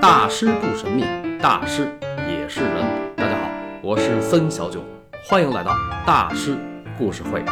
大师不神秘，大师也是人。大家好，我是森小九，欢迎来到大师故事会。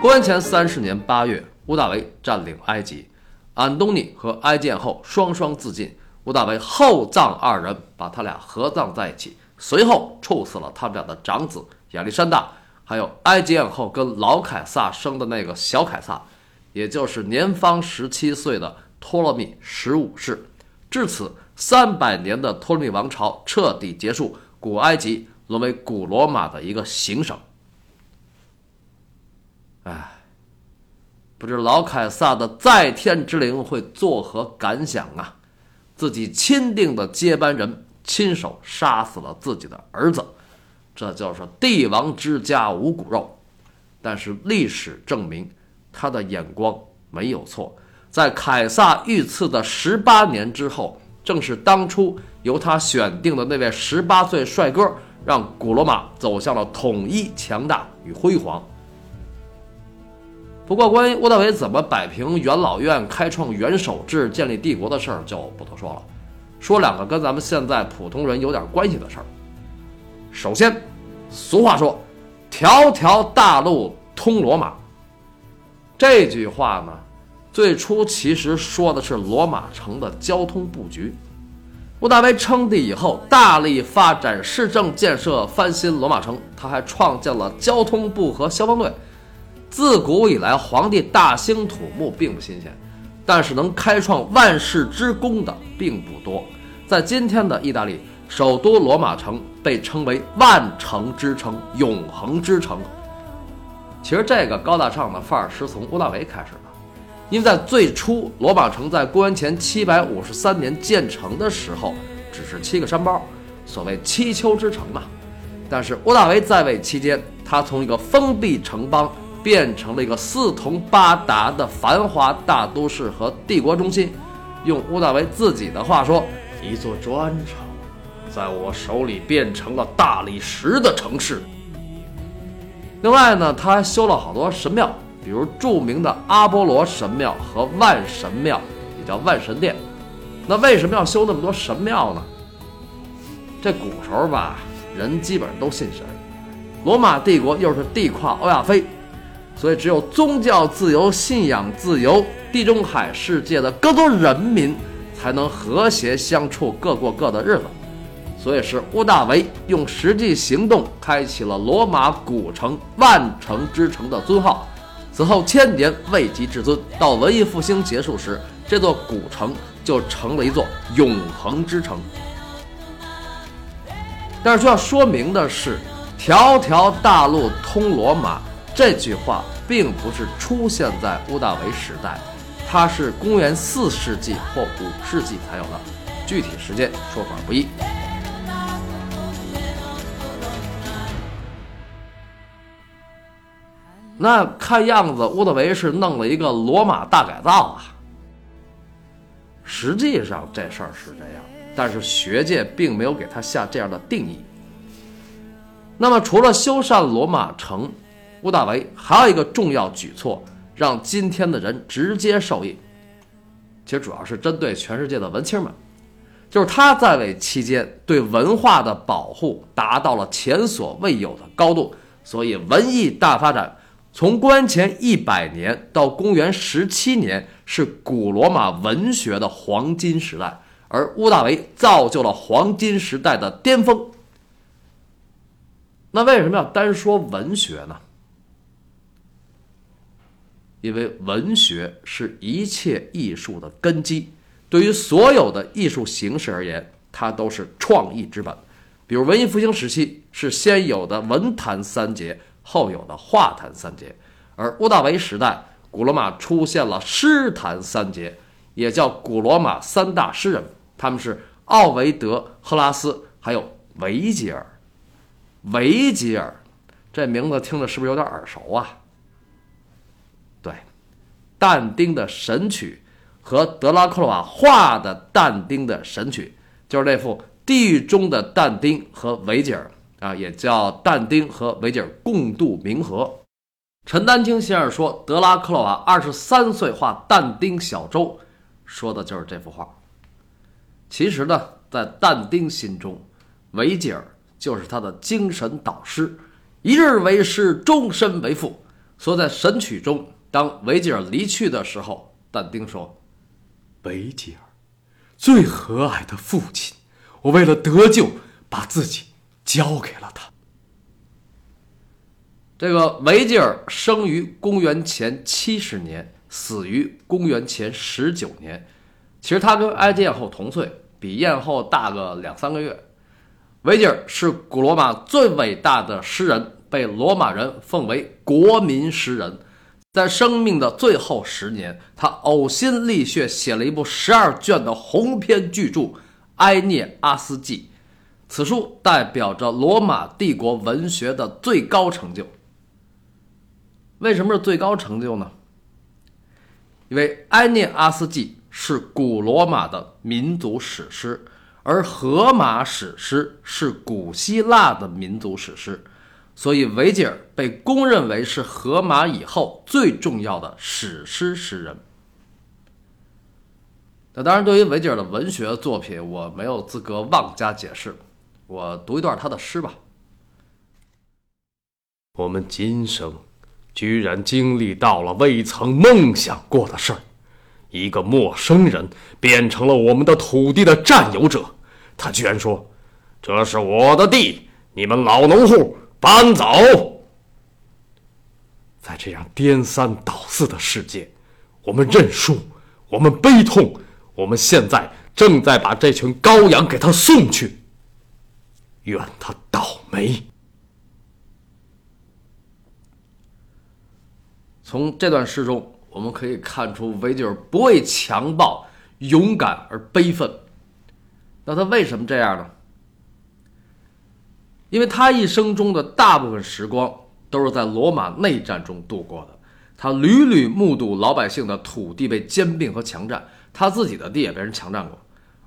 公元前三十年八月，屋大维占领埃及，安东尼和埃及艳后双双自尽。屋大维厚葬二人，把他俩合葬在一起，随后处死了他们俩的长子亚历山大，还有埃及艳后跟老凯撒生的那个小凯撒，也就是年方十七岁的托勒密十五世。至此，三百年的托勒密王朝彻底结束，古埃及沦为古罗马的一个行省。唉，不知老凯撒的在天之灵会作何感想啊？自己钦定的接班人亲手杀死了自己的儿子，这就是帝王之家无骨肉。但是历史证明，他的眼光没有错。在凯撒遇刺的十八年之后，正是当初由他选定的那位十八岁帅哥，让古罗马走向了统一、强大与辉煌。不过，关于屋大维怎么摆平元老院、开创元首制、建立帝国的事儿，就不多说了。说两个跟咱们现在普通人有点关系的事儿。首先，俗话说“条条大路通罗马”，这句话呢，最初其实说的是罗马城的交通布局。屋大维称帝以后，大力发展市政建设，翻新罗马城。他还创建了交通部和消防队。自古以来，皇帝大兴土木并不新鲜，但是能开创万世之功的并不多。在今天的意大利首都罗马城被称为万城之城、永恒之城。其实这个高大上的范儿是从屋大维开始的，因为在最初罗马城在公元前七百五十三年建成的时候，只是七个山包，所谓七丘之城嘛。但是屋大维在位期间，他从一个封闭城邦。变成了一个四通八达的繁华大都市和帝国中心。用屋大维自己的话说：“一座砖城，在我手里变成了大理石的城市。”另外呢，他还修了好多神庙，比如著名的阿波罗神庙和万神庙，也叫万神殿。那为什么要修那么多神庙呢？这古时候吧，人基本上都信神。罗马帝国又是地跨欧亚非。所以，只有宗教自由、信仰自由，地中海世界的各族人民才能和谐相处，各过各的日子。所以，是屋大维用实际行动开启了罗马古城“万城之城”的尊号。此后千年未及至尊，到文艺复兴结束时，这座古城就成了一座永恒之城。但是需要说明的是，“条条大路通罗马”。这句话并不是出现在屋大维时代，它是公元四世纪或五世纪才有的，具体时间说法不一。那看样子乌大维是弄了一个罗马大改造啊。实际上这事儿是这样，但是学界并没有给他下这样的定义。那么除了修缮罗马城，乌大维还有一个重要举措，让今天的人直接受益。其实主要是针对全世界的文青们，就是他在位期间对文化的保护达到了前所未有的高度，所以文艺大发展。从公元前一百年到公元十七年是古罗马文学的黄金时代，而屋大维造就了黄金时代的巅峰。那为什么要单说文学呢？因为文学是一切艺术的根基，对于所有的艺术形式而言，它都是创意之本。比如文艺复兴时期是先有的文坛三杰，后有的画坛三杰；而屋大维时代，古罗马出现了诗坛三杰，也叫古罗马三大诗人，他们是奥维德、赫拉斯，还有维吉尔。维吉尔这名字听着是不是有点耳熟啊？对但丁的《神曲》和德拉克罗瓦画的但丁的《神曲》，就是那幅《地狱中的但丁》和维吉尔啊，也叫但丁和维吉尔共度冥河。陈丹青先生说，德拉克洛瓦二十三岁画但丁小舟，说的就是这幅画。其实呢，在但丁心中，维吉尔就是他的精神导师。一日为师，终身为父。所以在《神曲》中，当维吉尔离去的时候，但丁说：“维吉尔，最和蔼的父亲，我为了得救，把自己交给了他。”这个维吉尔生于公元前七十年，死于公元前十九年。其实他跟埃及艳后同岁，比艳后大个两三个月。维吉尔是古罗马最伟大的诗人，被罗马人奉为国民诗人。在生命的最后十年，他呕心沥血写了一部十二卷的鸿篇巨著《埃涅阿斯纪》，此书代表着罗马帝国文学的最高成就。为什么是最高成就呢？因为《埃涅阿斯纪》。是古罗马的民族史诗，而荷马史诗是古希腊的民族史诗，所以维吉尔被公认为是荷马以后最重要的史诗诗人。那当然，对于维吉尔的文学作品，我没有资格妄加解释。我读一段他的诗吧：我们今生居然经历到了未曾梦想过的事儿。一个陌生人变成了我们的土地的占有者，他居然说：“这是我的地，你们老农户搬走。”在这样颠三倒四的世界，我们认输，我们悲痛，我们现在正在把这群羔羊给他送去，愿他倒霉。从这段诗中。我们可以看出，维吉尔不畏强暴，勇敢而悲愤。那他为什么这样呢？因为他一生中的大部分时光都是在罗马内战中度过的，他屡屡目睹老百姓的土地被兼并和强占，他自己的地也被人强占过。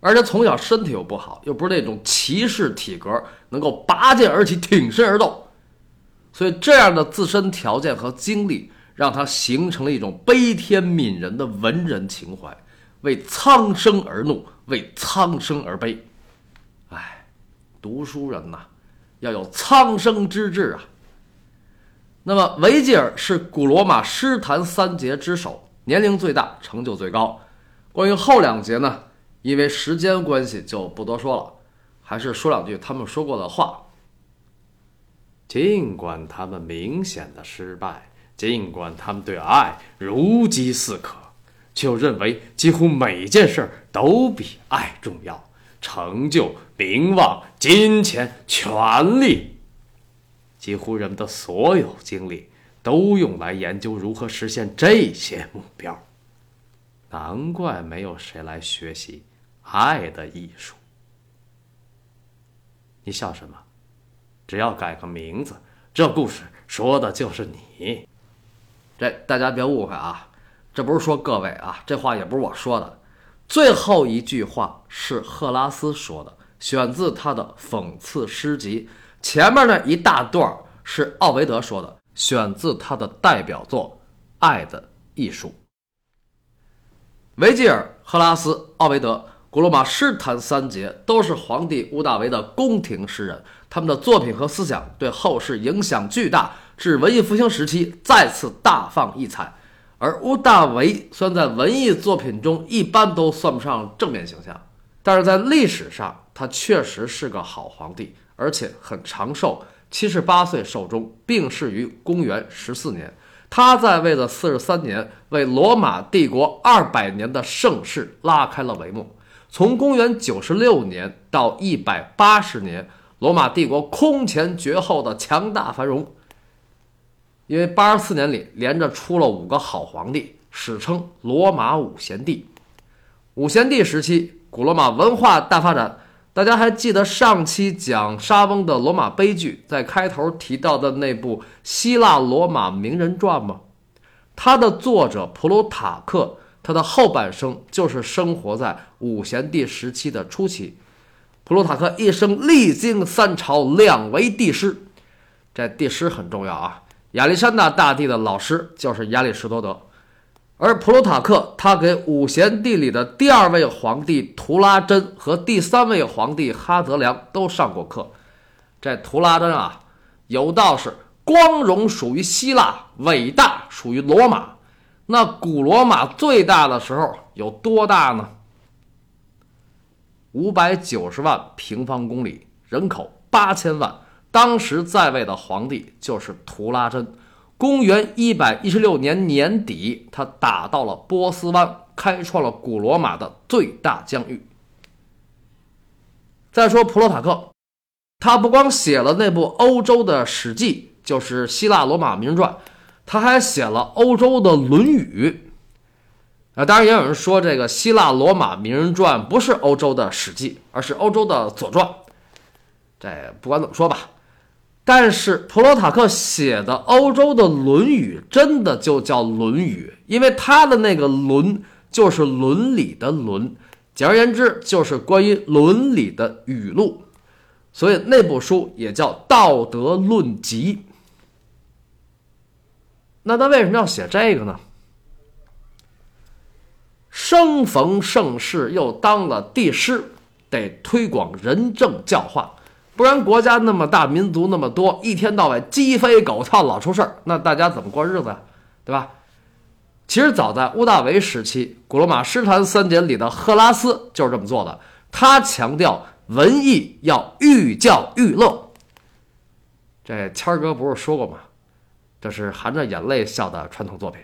而且从小身体又不好，又不是那种骑士体格，能够拔剑而起、挺身而斗，所以这样的自身条件和经历。让他形成了一种悲天悯人的文人情怀，为苍生而怒，为苍生而悲。哎，读书人呐，要有苍生之志啊。那么，维吉尔是古罗马诗坛三杰之首，年龄最大，成就最高。关于后两节呢，因为时间关系就不多说了，还是说两句他们说过的话。尽管他们明显的失败。尽管他们对爱如饥似渴，却又认为几乎每件事都比爱重要。成就、名望、金钱、权力，几乎人们的所有精力都用来研究如何实现这些目标。难怪没有谁来学习爱的艺术。你笑什么？只要改个名字，这故事说的就是你。这大家别误会啊，这不是说各位啊，这话也不是我说的。最后一句话是赫拉斯说的，选自他的讽刺诗集。前面那一大段是奥维德说的，选自他的代表作《爱的艺术》。维吉尔、赫拉斯、奥维德，古罗马诗坛三杰都是皇帝屋大维的宫廷诗人，他们的作品和思想对后世影响巨大。至文艺复兴时期再次大放异彩，而屋大维虽然在文艺作品中一般都算不上正面形象，但是在历史上他确实是个好皇帝，而且很长寿，七十八岁寿终，病逝于公元十四年。他在位的四十三年，为罗马帝国二百年的盛世拉开了帷幕。从公元九十六年到一百八十年，罗马帝国空前绝后的强大繁荣。因为八十四年里连着出了五个好皇帝，史称罗马五贤帝。五贤帝时期，古罗马文化大发展。大家还记得上期讲沙翁的罗马悲剧，在开头提到的那部希腊罗马名人传吗？它的作者普鲁塔克，他的后半生就是生活在五贤帝时期的初期。普鲁塔克一生历经三朝，两为帝师。这帝师很重要啊。亚历山大大帝的老师就是亚里士多德，而普鲁塔克他给五贤帝里的第二位皇帝图拉真和第三位皇帝哈泽良都上过课。这图拉真啊，有道是光荣属于希腊，伟大属于罗马。那古罗马最大的时候有多大呢？五百九十万平方公里，人口八千万。当时在位的皇帝就是图拉真。公元一百一十六年年底，他打到了波斯湾，开创了古罗马的最大疆域。再说普罗塔克，他不光写了那部欧洲的史记，就是希腊罗马名人传，他还写了欧洲的《论语》。啊，当然也有人说，这个希腊罗马名人传不是欧洲的史记，而是欧洲的左传。这不管怎么说吧。但是普罗塔克写的欧洲的《论语》真的就叫《论语》，因为他的那个“伦”就是伦理的“伦”，简而言之就是关于伦理的语录，所以那部书也叫《道德论集》。那他为什么要写这个呢？生逢盛世，又当了帝师，得推广仁政教化。不然国家那么大，民族那么多，一天到晚鸡飞狗跳，老出事儿，那大家怎么过日子呀？对吧？其实早在屋大维时期，古罗马诗坛三杰里的赫拉斯就是这么做的。他强调文艺要寓教于乐。这谦儿哥不是说过吗？这是含着眼泪笑的传统作品。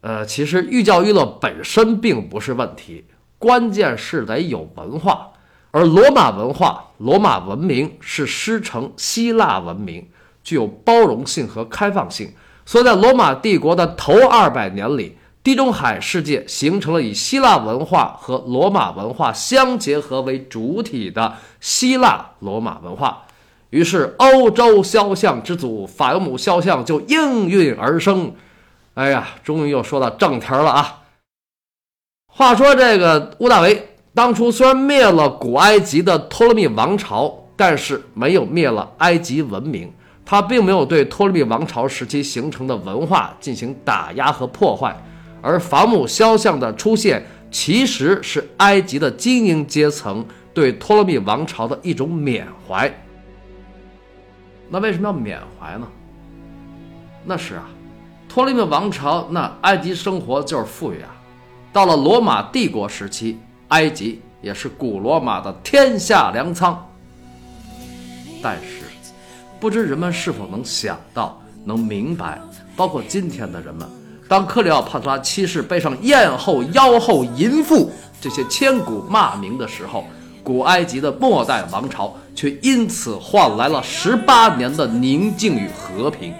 呃，其实寓教于乐本身并不是问题，关键是得有文化。而罗马文化、罗马文明是师承希腊文明，具有包容性和开放性，所以在罗马帝国的头二百年里，地中海世界形成了以希腊文化和罗马文化相结合为主体的希腊罗马文化，于是欧洲肖像之祖法尤姆肖像就应运而生。哎呀，终于又说到正题了啊！话说这个屋大维。当初虽然灭了古埃及的托勒密王朝，但是没有灭了埃及文明。他并没有对托勒密王朝时期形成的文化进行打压和破坏，而法姆肖像的出现，其实是埃及的精英阶层对托勒密王朝的一种缅怀。那为什么要缅怀呢？那是啊，托勒密王朝那埃及生活就是富裕啊，到了罗马帝国时期。埃及也是古罗马的天下粮仓，但是不知人们是否能想到、能明白，包括今天的人们，当克里奥帕特拉七世背上艳后、妖后、淫妇这些千古骂名的时候，古埃及的末代王朝却因此换来了十八年的宁静与和平。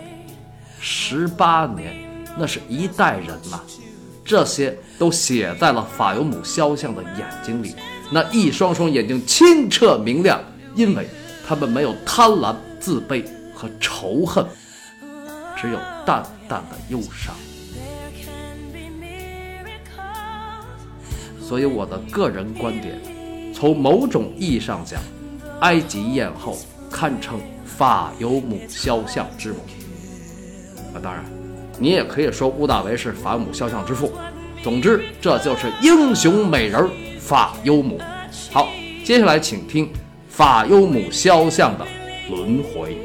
十八年，那是一代人呐。这些都写在了法尤姆肖像的眼睛里，那一双双眼睛清澈明亮，因为他们没有贪婪、自卑和仇恨，只有淡淡的忧伤。所以我的个人观点，从某种意义上讲，埃及艳后堪称法尤姆肖像之母。啊，当然。你也可以说屋大维是法姆肖像之父。总之，这就是英雄美人法尤姆。好，接下来请听法尤姆肖像的轮回。